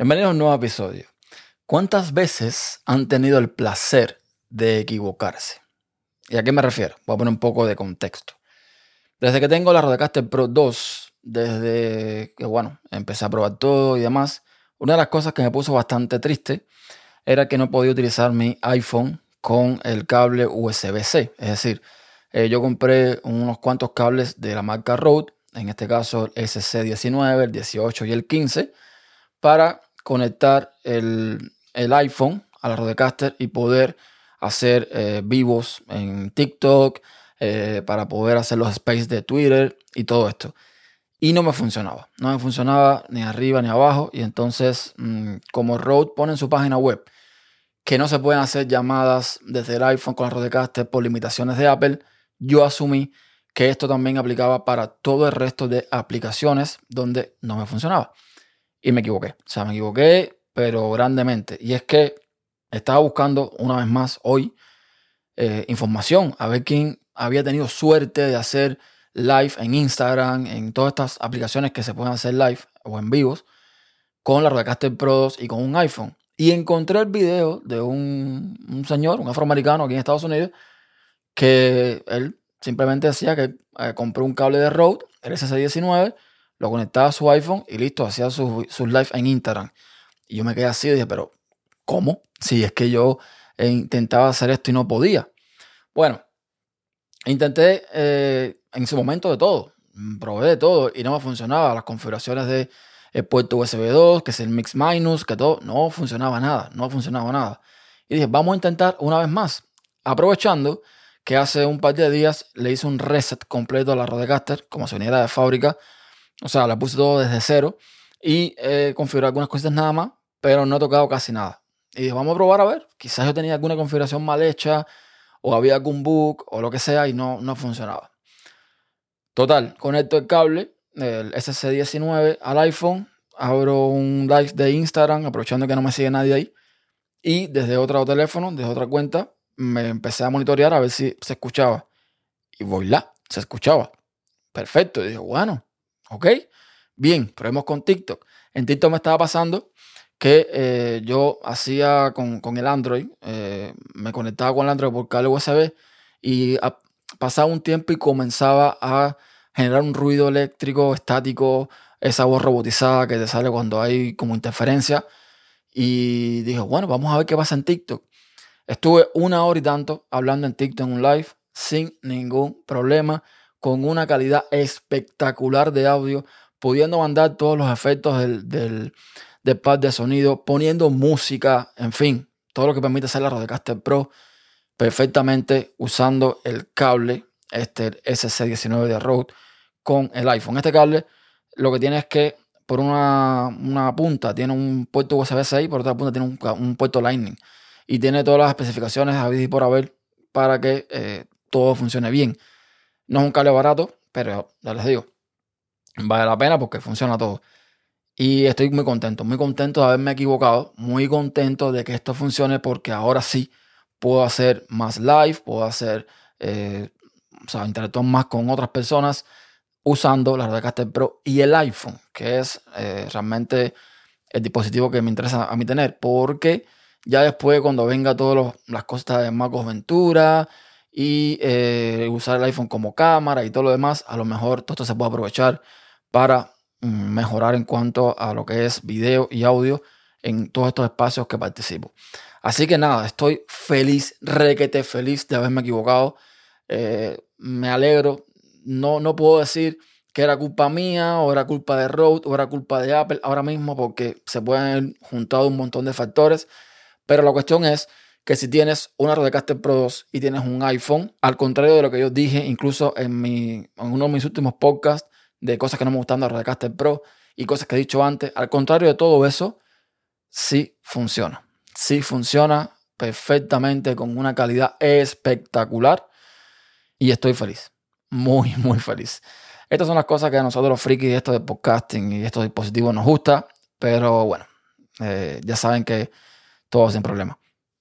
Bienvenidos a un nuevo episodio. ¿Cuántas veces han tenido el placer de equivocarse? ¿Y a qué me refiero? Voy a poner un poco de contexto. Desde que tengo la Rodecaster Pro 2, desde que, bueno, empecé a probar todo y demás, una de las cosas que me puso bastante triste era que no podía utilizar mi iPhone con el cable USB-C. Es decir, eh, yo compré unos cuantos cables de la marca Rode, en este caso el SC19, el 18 y el 15, para conectar el, iPhone a la Rodecaster y poder hacer eh, vivos en TikTok, eh, para poder hacer los space de Twitter y todo esto. Y no me funcionaba, no me funcionaba ni arriba ni abajo. Y entonces, mm, como Rode pone en su página web que no se pueden hacer llamadas desde el iPhone con la Rodecaster por limitaciones de Apple, yo asumí que esto también aplicaba para todo el resto de aplicaciones donde no me funcionaba. Y me equivoqué. O sea, me equivoqué, pero grandemente. Y es que estaba buscando una vez más hoy eh, información, a ver quién había tenido suerte de hacer live en Instagram, en todas estas aplicaciones que se pueden hacer live o en vivos, con la Rodecaster Pro 2 y con un iPhone. Y encontré el video de un, un señor, un afroamericano aquí en Estados Unidos, que él simplemente decía que eh, compró un cable de Rode, el SC19, lo conectaba a su iPhone y listo, hacía sus su live en Instagram. Y yo me quedé así y dije, pero ¿cómo? Si es que yo intentaba hacer esto y no podía. Bueno, intenté eh, en su momento de todo, probé de todo y no me funcionaba. Las configuraciones de el puerto USB 2, que es el Mix Minus, que todo, no funcionaba nada, no funcionaba nada. Y dije, vamos a intentar una vez más, aprovechando que hace un par de días le hice un reset completo a la Rodecaster, como si viniera de fábrica. O sea, la puse todo desde cero y eh, configuré algunas cosas nada más, pero no he tocado casi nada. Y dije, vamos a probar a ver. Quizás yo tenía alguna configuración mal hecha o había algún bug o lo que sea y no, no funcionaba. Total, conecto el cable, el SC19 al iPhone, abro un live de Instagram, aprovechando que no me sigue nadie ahí, y desde otro teléfono, desde otra cuenta, me empecé a monitorear a ver si se escuchaba. Y voy la, se escuchaba. Perfecto. Y dije, bueno, ok, bien, probemos con TikTok. En TikTok me estaba pasando que eh, yo hacía con, el Android, eh, me conectaba con el Android por cable USB y pasaba un tiempo y comenzaba a generar un ruido eléctrico estático, esa voz robotizada que te sale cuando hay como interferencia. Y dije, bueno, vamos a ver qué pasa en TikTok. Estuve una hora y tanto hablando en TikTok en un live sin ningún problema, con una calidad espectacular de audio, pudiendo mandar todos los efectos del, del, pad de sonido, poniendo música, en fin, todo lo que permite hacer la Rodecaster Pro perfectamente usando el cable, este SC19 de Rode con el iPhone. Este cable lo que tiene es que por una, punta tiene un puerto USB 6, por otra punta tiene un, un puerto Lightning y tiene todas las especificaciones a y por haber para que eh, todo funcione bien. No es un cable barato, pero ya les digo, vale la pena porque funciona todo. Y estoy muy contento, muy contento de haberme equivocado, muy contento de que esto funcione porque ahora sí puedo hacer más live, puedo hacer, eh, o sea, interactuar más con otras personas usando la Rodecaster Pro y el iPhone, que es eh, realmente el dispositivo que me interesa a mí tener, porque ya después, cuando venga todas las cosas de Macos Ventura y eh, usar el iPhone como cámara y todo lo demás, a lo mejor todo esto se puede aprovechar para mm, mejorar en cuanto a lo que es video y audio en todos estos espacios que participo. Así que nada, estoy feliz, requete feliz de haberme equivocado. Eh, me alegro. No, no puedo decir que era culpa mía, o era culpa de Rode, o era culpa de Apple ahora mismo, porque se pueden haber juntado un montón de factores. Pero la cuestión es que si tienes una Rodecaster Pro 2 y tienes un iPhone, al contrario de lo que yo dije incluso en, uno de mis últimos podcasts de cosas que no me gustan de Rodecaster Pro y cosas que he dicho antes, al contrario de todo eso, sí funciona. Sí funciona perfectamente con una calidad espectacular y estoy feliz. Muy, muy feliz. Estas son las cosas que a nosotros los frikis esto de podcasting y estos dispositivos nos gusta, pero bueno, eh, ya saben que todo sin problema.